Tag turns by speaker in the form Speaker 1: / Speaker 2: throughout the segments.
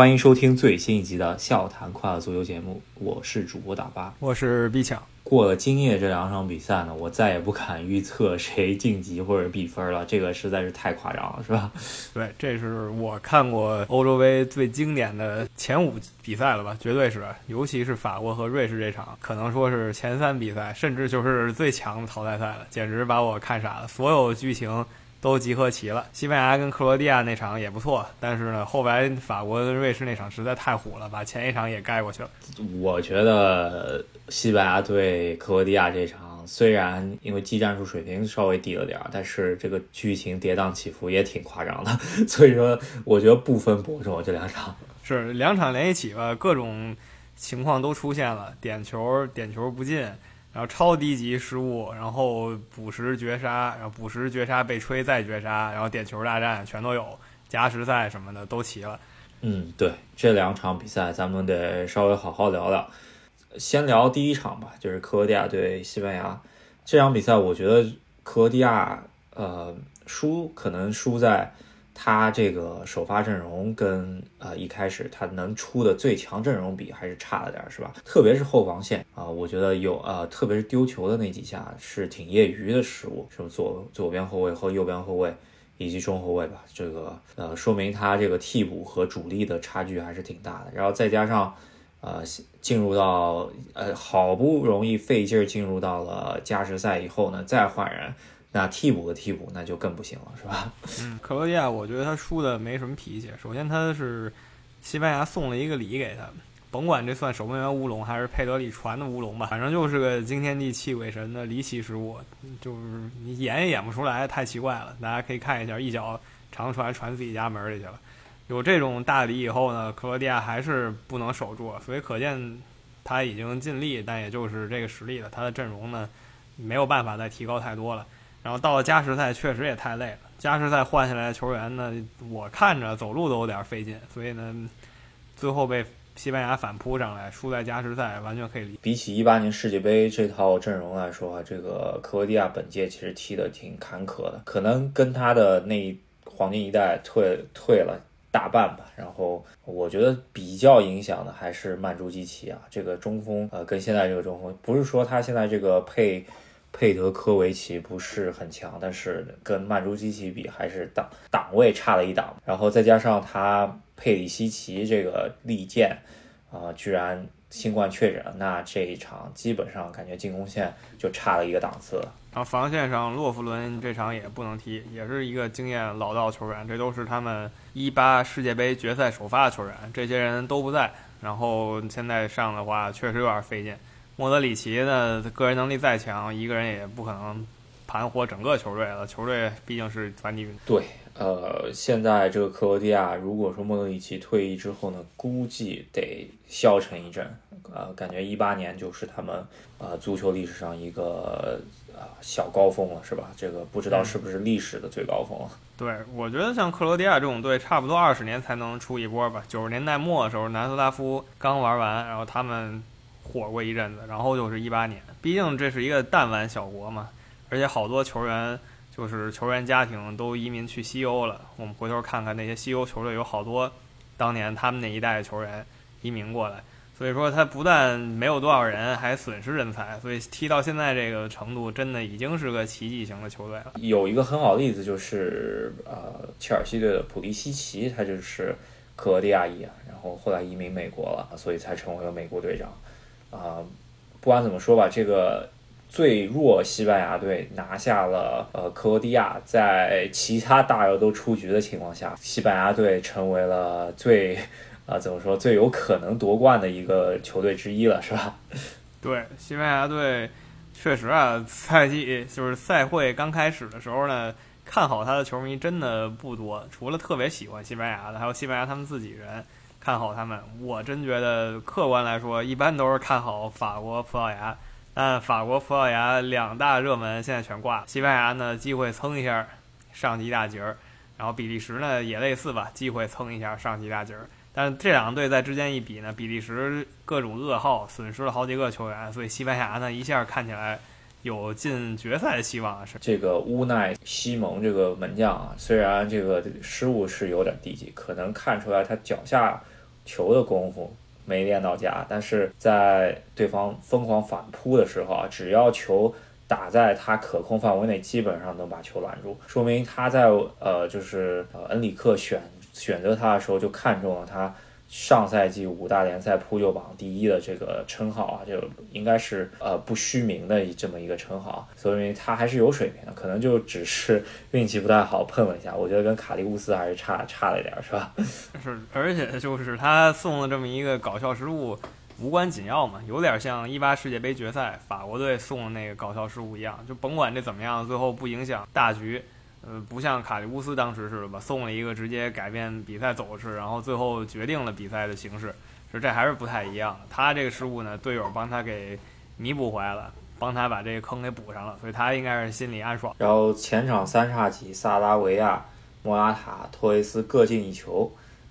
Speaker 1: 欢迎收听最新一集的《笑谈快乐足球》节目，我是主播大巴，
Speaker 2: 我是 B 强。
Speaker 1: 过了今夜这两场比赛呢，我再也不敢预测谁晋级或者比分了，这个实在是太夸张了，是吧？
Speaker 2: 对，这是我看过欧洲杯最经典的前五比赛了吧？绝对是，尤其是法国和瑞士这场，可能说是前三比赛，甚至就是最强的淘汰赛了，简直把我看傻了。所有剧情。都集合齐了。西班牙跟克罗地亚那场也不错，但是呢，后来法国跟瑞士那场实在太虎了，把前一场也盖过去了。
Speaker 1: 我觉得西班牙对克罗地亚这场，虽然因为技战术水平稍微低了点儿，但是这个剧情跌宕起伏也挺夸张的。所以说，我觉得不分伯仲这两场
Speaker 2: 是两场连一起吧，各种情况都出现了，点球点球不进。然后超低级失误，然后补时绝杀，然后补时绝杀被吹再绝杀，然后点球大战全都有，加时赛什么的都齐了。
Speaker 1: 嗯，对，这两场比赛咱们得稍微好好聊聊。先聊第一场吧，就是克罗地亚对西班牙这场比赛，我觉得克罗地亚呃输可能输在。他这个首发阵容跟呃一开始他能出的最强阵容比还是差了点，是吧？特别是后防线啊，我觉得有呃，特别是丢球的那几下是挺业余的失误，是左左边后卫和右边后卫以及中后卫吧，这个呃说明他这个替补和主力的差距还是挺大的。然后再加上呃进入到呃好不容易费劲进入到了加时赛以后呢，再换人。那替补的替补，那就更不行了，是吧？
Speaker 2: 嗯，克罗地亚，我觉得他输的没什么脾气。首先，他是西班牙送了一个礼给他，甭管这算守门员乌龙还是佩德里传的乌龙吧，反正就是个惊天地泣鬼神的离奇失误，就是你演也演不出来，太奇怪了。大家可以看一下，一脚长传传自己家门里去了。有这种大礼以后呢，克罗地亚还是不能守住，所以可见他已经尽力，但也就是这个实力了。他的阵容呢，没有办法再提高太多了。然后到了加时赛，确实也太累了。加时赛换下来的球员呢，我看着走路都有点费劲，所以呢，最后被西班牙反扑上来，输在加时赛，完全可以理。
Speaker 1: 比起一八年世界杯这套阵容来说，这个克罗地亚本届其实踢的挺坎坷的，可能跟他的那黄金一代退退了大半吧。然后我觉得比较影响的还是曼朱基奇啊，这个中锋，呃，跟现在这个中锋，不是说他现在这个配。佩德科维奇不是很强，但是跟曼朱基奇比还是档档位差了一档。然后再加上他佩里西奇这个利剑啊，居然新冠确诊，那这一场基本上感觉进攻线就差了一个档次。
Speaker 2: 然后防线上洛夫伦这场也不能踢，也是一个经验老道球员，这都是他们一八世界杯决赛首发的球员，这些人都不在，然后现在上的话确实有点费劲。莫德里奇呢，个人能力再强，一个人也不可能盘活整个球队了。球队毕竟是团体运动。
Speaker 1: 对，呃，现在这个克罗地亚，如果说莫德里奇退役之后呢，估计得消沉一阵。呃，感觉一八年就是他们呃足球历史上一个呃小高峰了，是吧？这个不知道是不是历史的最高峰了。
Speaker 2: 对，我觉得像克罗地亚这种队，差不多二十年才能出一波吧。九十年代末的时候，南斯拉夫刚玩完，然后他们。火过一阵子，然后就是一八年，毕竟这是一个弹丸小国嘛，而且好多球员就是球员家庭都移民去西欧了。我们回头看看那些西欧球队，有好多当年他们那一代的球员移民过来，所以说他不但没有多少人，还损失人才，所以踢到现在这个程度，真的已经是个奇迹型的球队了。
Speaker 1: 有一个很好的例子就是呃，切尔西队的普利西奇，他就是克罗地亚裔，然后后来移民美国了，所以才成为了美国队长。啊，不管怎么说吧，这个最弱西班牙队拿下了呃克罗地亚，在其他大热都出局的情况下，西班牙队成为了最啊怎么说最有可能夺冠的一个球队之一了，是吧？
Speaker 2: 对，西班牙队确实啊，赛季就是赛会刚开始的时候呢，看好他的球迷真的不多，除了特别喜欢西班牙的，还有西班牙他们自己人。看好他们，我真觉得客观来说，一般都是看好法国、葡萄牙。但法国、葡萄牙两大热门现在全挂，西班牙呢机会蹭一下上一大截儿，然后比利时呢也类似吧，机会蹭一下上一大截儿。但是这两个队在之间一比呢，比利时各种噩耗，损失了好几个球员，所以西班牙呢一下看起来有进决赛的希望。是
Speaker 1: 这个乌奈西蒙这个门将啊，虽然这个失误是有点低级，可能看出来他脚下。球的功夫没练到家，但是在对方疯狂反扑的时候啊，只要球打在他可控范围内，基本上能把球拦住，说明他在呃就是呃恩里克选选择他的时候就看中了他。上赛季五大联赛扑救榜第一的这个称号啊，就应该是呃不虚名的这么一个称号，所以他还是有水平的，可能就只是 运气不太好碰了一下。我觉得跟卡利乌斯还是差差了一点，是吧？
Speaker 2: 是，而且就是他送的这么一个搞笑失误，无关紧要嘛，有点像一八世界杯决赛法国队送的那个搞笑失误一样，就甭管这怎么样，最后不影响大局。呃，不像卡利乌斯当时似的吧，送了一个直接改变比赛走势，然后最后决定了比赛的形式，是这还是不太一样。他这个失误呢，队友帮他给弥补回来了，帮他把这个坑给补上了，所以他应该是心里暗爽。
Speaker 1: 然后前场三叉戟萨拉维亚、莫拉塔、托雷斯各进一球，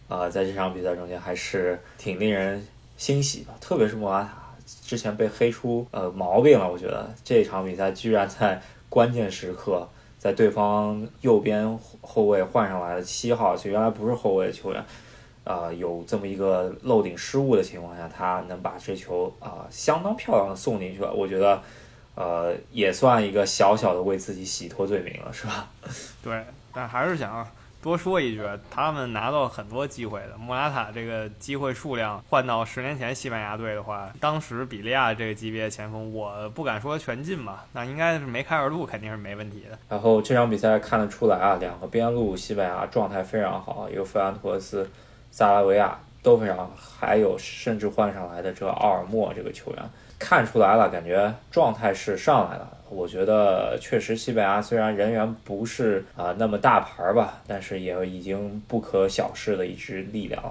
Speaker 1: 呃，在这场比赛中间还是挺令人欣喜的，特别是莫拉塔之前被黑出呃毛病了，我觉得这场比赛居然在关键时刻。在对方右边后卫换上来的七号，其实原来不是后卫的球员，啊，有这么一个漏顶失误的情况下，他能把这球啊相当漂亮的送进去了，我觉得，呃，也算一个小小的为自己洗脱罪名了，是吧？
Speaker 2: 对，但还是想。多说一句，他们拿到很多机会的。莫拉塔这个机会数量换到十年前西班牙队的话，当时比利亚这个级别前锋，我不敢说全进吧，那应该是梅开二度，肯定是没问题的。
Speaker 1: 然后这场比赛看得出来啊，两个边路西班牙状态非常好，一个弗兰托斯、萨拉维亚都非常，还有甚至换上来的这个奥尔莫这个球员，看出来了，感觉状态是上来了。我觉得确实，西班牙虽然人员不是啊那么大牌儿吧，但是也已经不可小视的一支力量。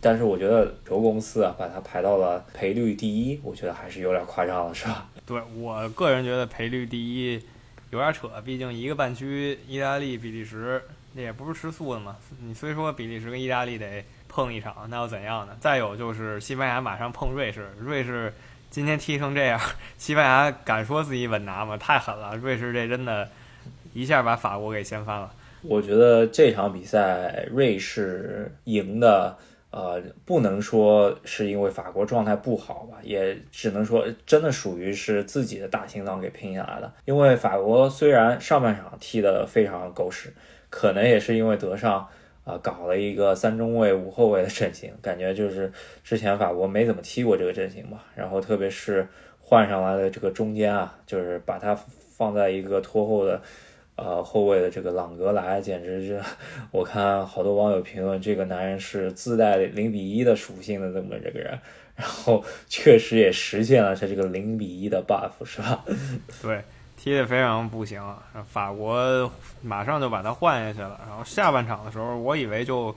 Speaker 1: 但是我觉得球公司啊把它排到了赔率第一，我觉得还是有点夸张了，是吧？
Speaker 2: 对我个人觉得赔率第一有点扯，毕竟一个半区，意大利、比利时那也不是吃素的嘛。你虽说比利时跟意大利得碰一场，那又怎样呢？再有就是西班牙马上碰瑞士，瑞士。今天踢成这样，西班牙敢说自己稳拿吗？太狠了！瑞士这真的，一下把法国给掀翻了。
Speaker 1: 我觉得这场比赛瑞士赢的，呃，不能说是因为法国状态不好吧，也只能说真的属于是自己的大心脏给拼下来的。因为法国虽然上半场踢得非常狗屎，可能也是因为德尚。啊，搞了一个三中卫五后卫的阵型，感觉就是之前法国没怎么踢过这个阵型吧。然后特别是换上来的这个中间啊，就是把他放在一个拖后的呃后卫的这个朗格莱，简直是我看好多网友评论，这个男人是自带零比一的属性的这么这个人。然后确实也实现了他这个零比一的 buff，是吧？
Speaker 2: 对。踢得非常不行，法国马上就把他换下去了。然后下半场的时候，我以为就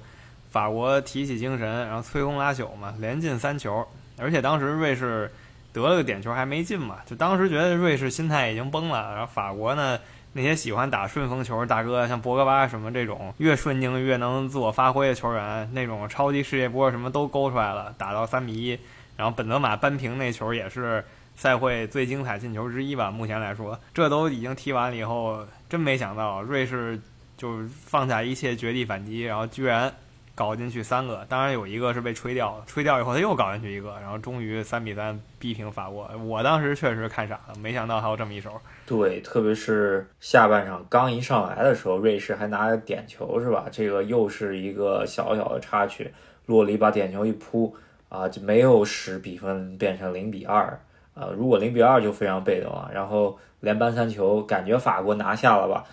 Speaker 2: 法国提起精神，然后摧枯拉朽嘛，连进三球。而且当时瑞士得了个点球还没进嘛，就当时觉得瑞士心态已经崩了。然后法国呢，那些喜欢打顺风球大哥，像博格巴什么这种越顺境越能自我发挥的球员，那种超级世界波什么都勾出来了，打到三比一。然后本泽马扳平那球也是。赛会最精彩进球之一吧，目前来说，这都已经踢完了以后，真没想到瑞士就放下一切绝地反击，然后居然搞进去三个，当然有一个是被吹掉了，吹掉以后他又搞进去一个，然后终于三比三逼平法国。我当时确实看傻了，没想到还有这么一手。
Speaker 1: 对，特别是下半场刚一上来的时候，瑞士还拿着点球是吧？这个又是一个小小的插曲，洛里把点球一扑啊，就没有使比分变成零比二。呃，如果零比二就非常被动了，然后连扳三球，感觉法国拿下了吧？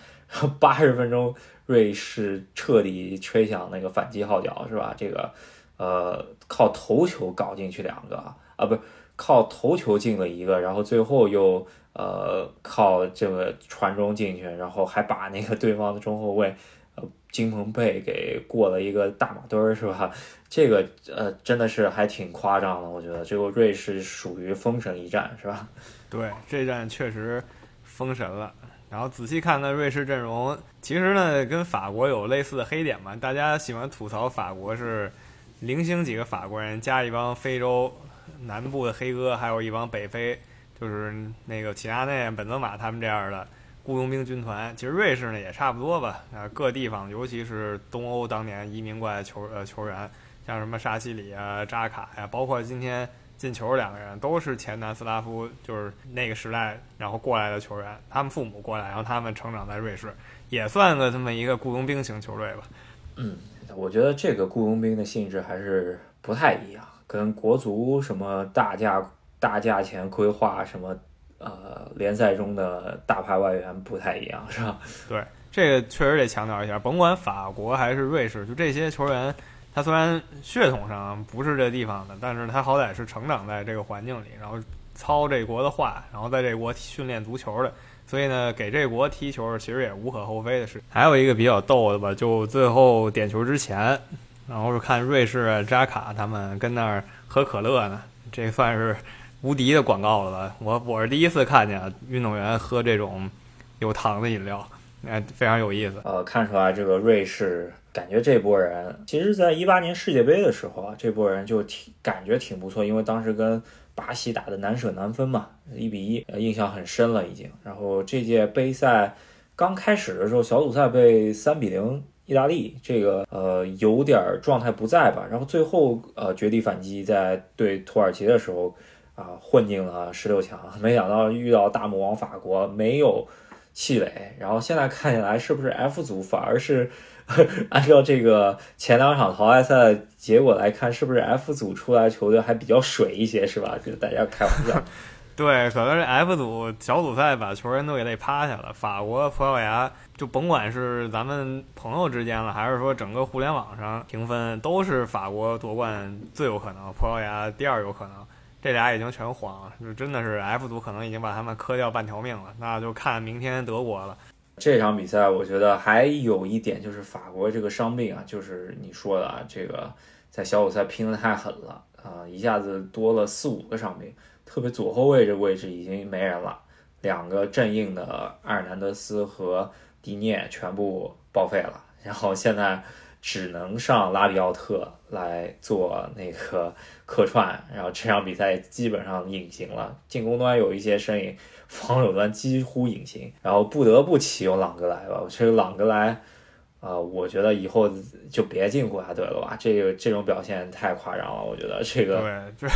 Speaker 1: 八十分钟，瑞士彻底吹响那个反击号角，是吧？这个，呃，靠头球搞进去两个啊，不是靠头球进了一个，然后最后又呃靠这个传中进去，然后还把那个对方的中后卫。金彭贝给过了一个大马墩儿，是吧？这个呃，真的是还挺夸张的。我觉得这个瑞士属于封神一战，是吧？
Speaker 2: 对，这战确实封神了。然后仔细看看瑞士阵容，其实呢跟法国有类似的黑点嘛。大家喜欢吐槽法国是零星几个法国人加一帮非洲南部的黑哥，还有一帮北非，就是那个齐达内、本泽马他们这样的。雇佣兵军团，其实瑞士呢也差不多吧。啊，各地方，尤其是东欧当年移民过来球呃球员，像什么沙西里啊、扎卡呀，包括今天进球两个人都是前南斯拉夫，就是那个时代然后过来的球员，他们父母过来，然后他们成长在瑞士，也算个这么一个雇佣兵型球队吧。
Speaker 1: 嗯，我觉得这个雇佣兵的性质还是不太一样，跟国足什么大价大价钱规划什么。呃，联赛中的大牌外援不太一样，是吧？
Speaker 2: 对，这个确实得强调一下。甭管法国还是瑞士，就这些球员，他虽然血统上不是这地方的，但是他好歹是成长在这个环境里，然后操这国的话，然后在这国训练足球的，所以呢，给这国踢球其实也无可厚非的事。还有一个比较逗的吧，就最后点球之前，然后是看瑞士扎卡他们跟那儿喝可乐呢，这算是。无敌的广告了吧？我我是第一次看见运动员喝这种有糖的饮料，哎，非常有意思。
Speaker 1: 呃，看出来这个瑞士感觉这波人，其实在一八年世界杯的时候啊，这波人就挺感觉挺不错，因为当时跟巴西打的难舍难分嘛，一比一，印象很深了已经。然后这届杯赛刚开始的时候，小组赛被三比零意大利，这个呃有点状态不在吧。然后最后呃绝地反击，在对土耳其的时候。啊，混进了十六强，没想到遇到大魔王法国没有气馁，然后现在看起来是不是 F 组反而是 按照这个前两场淘汰赛结果来看，是不是 F 组出来球队还比较水一些，是吧？就大家开玩笑。
Speaker 2: 对，可能是 F 组小组赛把球员都给累趴下了，法国、葡萄牙就甭管是咱们朋友之间了，还是说整个互联网上评分，都是法国夺冠最有可能，葡萄牙第二有可能。这俩已经全黄了，就真的是 F 组可能已经把他们磕掉半条命了，那就看明天德国了。
Speaker 1: 这场比赛我觉得还有一点就是法国这个伤病啊，就是你说的啊，这个在小组赛拼的太狠了啊，一下子多了四五个伤病，特别左后卫这位置已经没人了，两个正印的阿尔南德斯和迪涅全部报废了，然后现在。只能上拉比奥特来做那个客串，然后这场比赛基本上隐形了。进攻端有一些身影，防守端几乎隐形，然后不得不启用朗格莱吧。我觉得朗格莱。啊，我觉得以后就别进国家队了吧，这个这种表现太夸张了。我觉得这个
Speaker 2: 对，就是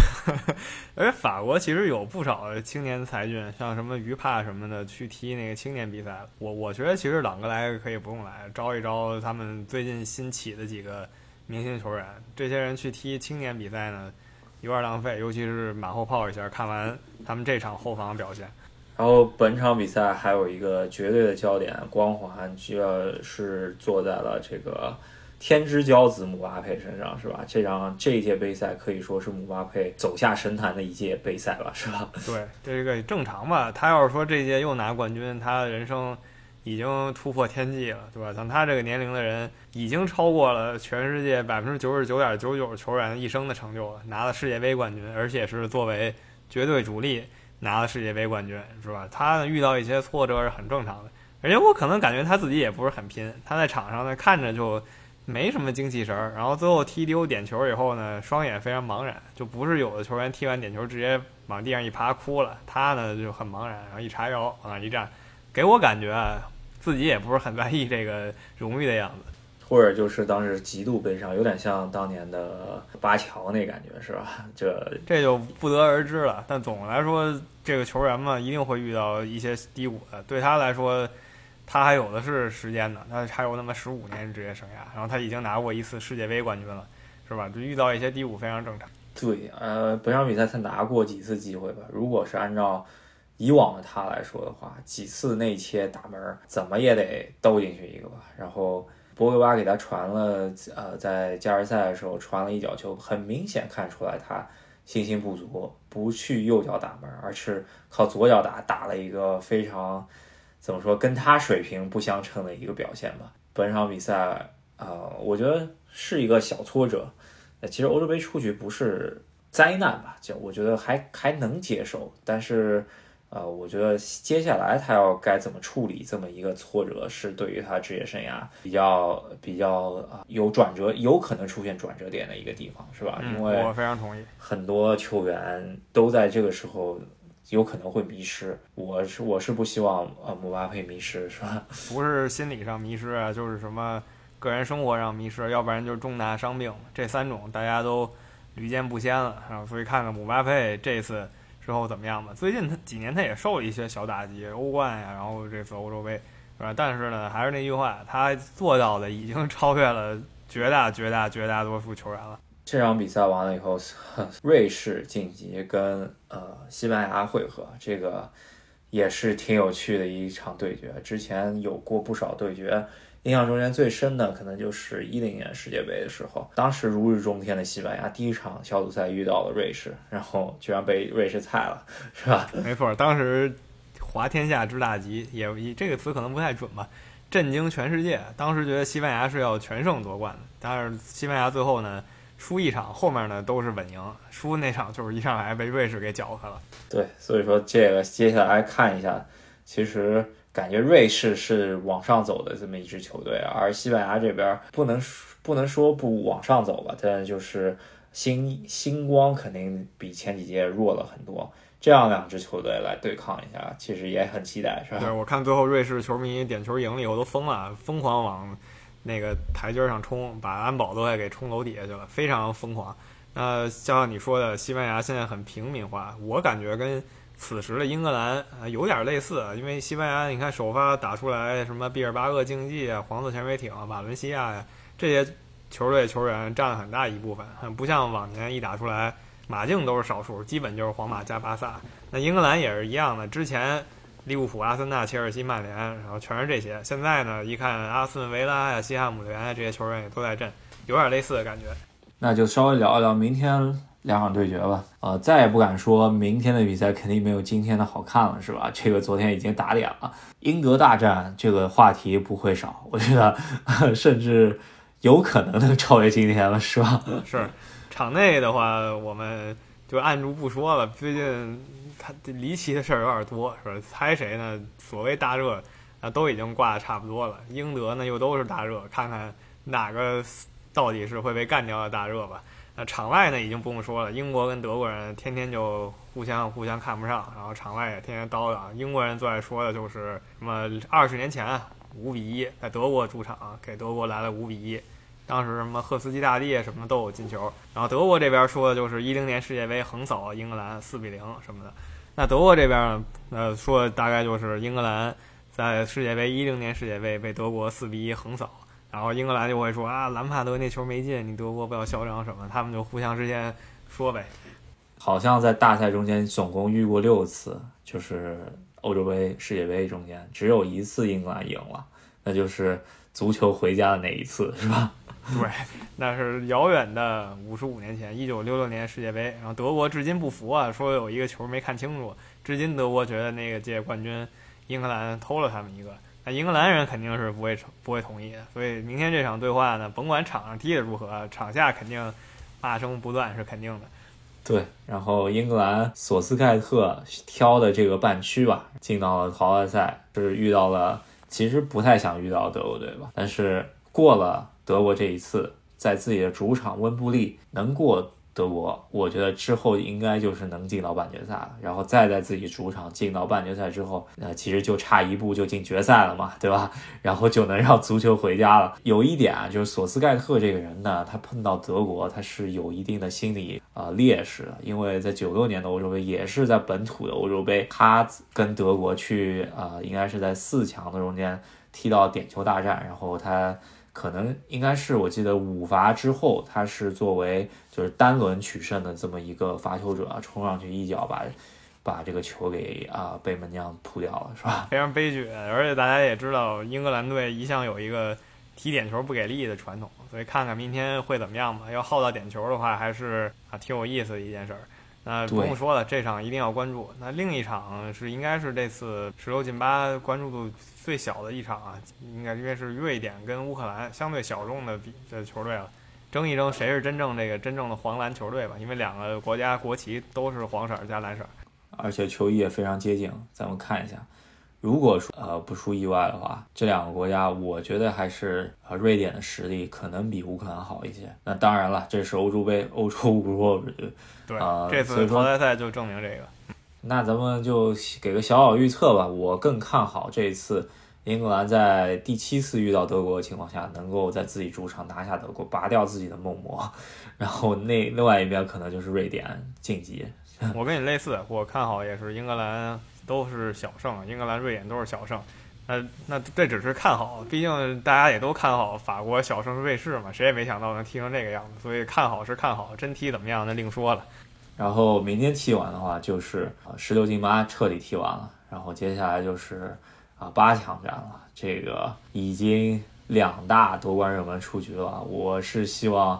Speaker 2: 而且法国其实有不少青年才俊，像什么于帕什么的去踢那个青年比赛。我我觉得其实朗格莱可以不用来，招一招他们最近新起的几个明星球员，这些人去踢青年比赛呢，有点浪费，尤其是马后炮一下，看完他们这场后防表现。
Speaker 1: 然后本场比赛还有一个绝对的焦点，光环就要是坐在了这个天之骄子姆巴佩身上，是吧？这场这一届杯赛可以说是姆巴佩走下神坛的一届杯赛了，是吧？
Speaker 2: 对，这个正常吧。他要是说这届又拿冠军，他人生已经突破天际了，对吧？像他这个年龄的人，已经超过了全世界百分之九十九点九九球员一生的成就了，拿了世界杯冠军，而且是作为绝对主力。拿了世界杯冠军是吧？他呢遇到一些挫折是很正常的，而且我可能感觉他自己也不是很拼。他在场上呢看着就没什么精气神儿，然后最后踢丢点球以后呢，双眼非常茫然，就不是有的球员踢完点球直接往地上一趴哭了，他呢就很茫然，然后一叉腰往那一站，给我感觉啊自己也不是很在意这个荣誉的样子。
Speaker 1: 或者就是当时极度悲伤，有点像当年的巴乔那感觉，是吧？这
Speaker 2: 这就不得而知了。但总的来说，这个球员嘛，一定会遇到一些低谷的。对他来说，他还有的是时间呢，他还有那么十五年职业生涯，然后他已经拿过一次世界杯冠军了，是吧？就遇到一些低谷非常正常。
Speaker 1: 对，呃，本场比赛他拿过几次机会吧？如果是按照以往的他来说的话，几次内切打门，怎么也得兜进去一个吧？然后。博格巴给他传了，呃，在加时赛的时候传了一脚球，很明显看出来他信心不足，不去右脚打门，而是靠左脚打，打了一个非常怎么说跟他水平不相称的一个表现吧。本场比赛，呃，我觉得是一个小挫折。其实欧洲杯出局不是灾难吧？就我觉得还还能接受，但是。呃，我觉得接下来他要该怎么处理这么一个挫折，是对于他职业生涯比较比较啊有转折，有可能出现转折点的一个地方，是吧？因为
Speaker 2: 我非常同意，
Speaker 1: 很多球员都在这个时候有可能会迷失。我是我是不希望呃姆巴佩迷失，是吧？
Speaker 2: 不是心理上迷失啊，就是什么个人生活上迷失，要不然就是重大伤病，这三种大家都屡见不鲜了。然后所以看看姆巴佩这次之后怎么样吧。最近他几年他也受了一些小打击，欧冠呀，然后这次欧洲杯，是吧？但是呢，还是那句话，他做到的已经 超越了绝大绝大绝大多数球员了。
Speaker 1: 这场比赛完了以后，瑞士晋级跟呃西班牙会合，这个也是挺有趣的一场对决。之前有过不少对决，印象中间最深的可能就是一零年世界杯的时候，当时如日中天的西班牙第一场小组赛遇到了瑞士，然后居然被瑞士菜了，是吧？
Speaker 2: 没错，当时滑天下之大吉，也这个词可能不太准吧，震惊全世界。当时觉得西班牙是要全胜夺冠的，但是西班牙最后呢？输一场，后面呢都是稳赢。输那场就是一上来被瑞士给搅和了。
Speaker 1: 对，所以说这个接下来看一下，其实感觉瑞士是往上走的这么一支球队，而西班牙这边不能不能说不往上走吧，但就是星星光肯定比前几届弱了很多。这样两支球队来对抗一下，其实也很期待，是吧？
Speaker 2: 对，我看最后瑞士球迷点球赢了以后都疯了，疯狂往。那个台阶上冲，把安保都快给冲楼底下去了，非常疯狂。那像你说的，西班牙现在很平民化，我感觉跟此时的英格兰啊有点类似。因为西班牙，你看首发打出来什么毕尔巴鄂竞技啊、黄色潜水艇、瓦伦西亚呀这些球队球员占了很大一部分，不像往年一打出来马竞都是少数，基本就是皇马加巴萨。那英格兰也是一样的，之前。利物浦、阿森纳、切尔西、曼联，然后全是这些。现在呢，一看阿斯顿维拉呀、西汉姆联啊这些球员也都在阵，有点类似的感觉。
Speaker 1: 那就稍微聊一聊明天两场对决吧。呃，再也不敢说明天的比赛肯定没有今天的好看了，是吧？这个昨天已经打脸了。英德大战这个话题不会少，我觉得甚至有可能能超越今天了，是吧？
Speaker 2: 是。场内的话，我们就按住不说了。最近。他离奇的事儿有点多，是吧？猜谁呢？所谓大热，啊，都已经挂的差不多了。英德呢，又都是大热，看看哪个到底是会被干掉的大热吧。那场外呢，已经不用说了，英国跟德国人天天就互相互相看不上，然后场外也天天叨叨。英国人最爱说的就是什么二十年前五比一在德国主场给德国来了五比一。当时什么赫斯基大帝什么都有进球，然后德国这边说的就是一零年世界杯横扫英格兰四比零什么的。那德国这边呢呃说大概就是英格兰在世界杯一零年世界杯被德国四比一横扫，然后英格兰就会说啊兰帕德那球没进，你德国不要嚣张什么，他们就互相之间说呗。
Speaker 1: 好像在大赛中间总共遇过六次，就是欧洲杯、世界杯中间只有一次英格兰赢了，那就是足球回家的那一次，是吧？
Speaker 2: 对，那是遥远的五十五年前，一九六六年世界杯。然后德国至今不服啊，说有一个球没看清楚。至今德国觉得那个届冠军英格兰偷了他们一个。那英格兰人肯定是不会不会同意的。所以明天这场对话呢，甭管场上踢得如何，场下肯定骂声不断是肯定的。
Speaker 1: 对，然后英格兰索斯盖特挑的这个半区吧，进到了淘汰赛，是遇到了其实不太想遇到德国队吧，但是过了。德国这一次在自己的主场温布利能过德国，我觉得之后应该就是能进到半决赛了。然后再在自己主场进到半决赛之后，那其实就差一步就进决赛了嘛，对吧？然后就能让足球回家了。有一点啊，就是索斯盖特这个人呢，他碰到德国他是有一定的心理啊劣势的，因为在九六年的欧洲杯也是在本土的欧洲杯，他跟德国去啊，应该是在四强的中间踢到点球大战，然后他。可能应该是我记得五罚之后，他是作为就是单轮取胜的这么一个罚球者啊，冲上去一脚把把这个球给啊被门将扑掉了，是吧？
Speaker 2: 非常悲剧，而且大家也知道，英格兰队一向有一个踢点球不给力的传统，所以看看明天会怎么样吧。要耗到点球的话，还是啊挺有意思的一件事儿。那不用说了，这场一定要关注。那另一场是应该是这次十六进八关注度最小的一场啊，应该因为是瑞典跟乌克兰相对小众的比的球队了，争一争谁是真正这个真正的黄蓝球队吧。因为两个国家国旗都是黄色加蓝色，
Speaker 1: 而且球衣也非常接近。咱们看一下。如果说呃不出意外的话，这两个国家我觉得还是呃瑞典的实力可能比乌克兰好一些。那当然了，这是欧洲杯，欧洲不
Speaker 2: 拒。对，这次淘汰赛就证明这个。
Speaker 1: 那咱们就给个小小预测吧，我更看好这一次英格兰在第七次遇到德国的情况下，能够在自己主场拿下德国，拔掉自己的梦魔，然后那另外一边可能就是瑞典晋级。
Speaker 2: 我跟你类似，我看好也是英格兰都是小胜，英格兰、瑞典都是小胜。那那这只是看好，毕竟大家也都看好法国小胜瑞士嘛，谁也没想到能踢成这个样子。所以看好是看好，真踢怎么样那另说了。
Speaker 1: 然后明天踢完的话，就是十六进八彻底踢完了，然后接下来就是啊八强战了。这个已经两大夺冠热门出局了，我是希望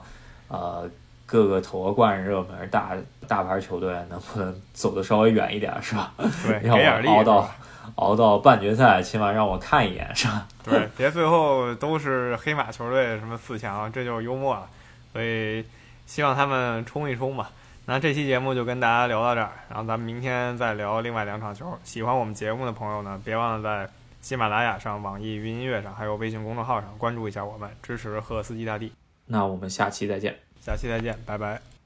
Speaker 1: 呃各个夺冠热门大大牌球队能不能走得稍微远一点，是吧？
Speaker 2: 对，
Speaker 1: 让我熬到。熬到半决赛，起码让我看一眼，是吧？
Speaker 2: 对，别最后都是黑马球队什么四强，这就是幽默了。所以希望他们冲一冲吧。那这期节目就跟大家聊到这儿，然后咱们明天再聊另外两场球。喜欢我们节目的朋友呢，别忘了在喜马拉雅上、网易云音乐上，还有微信公众号上关注一下我们，支持赫斯基大帝。
Speaker 1: 那我们下期再见，
Speaker 2: 下期再见，拜拜。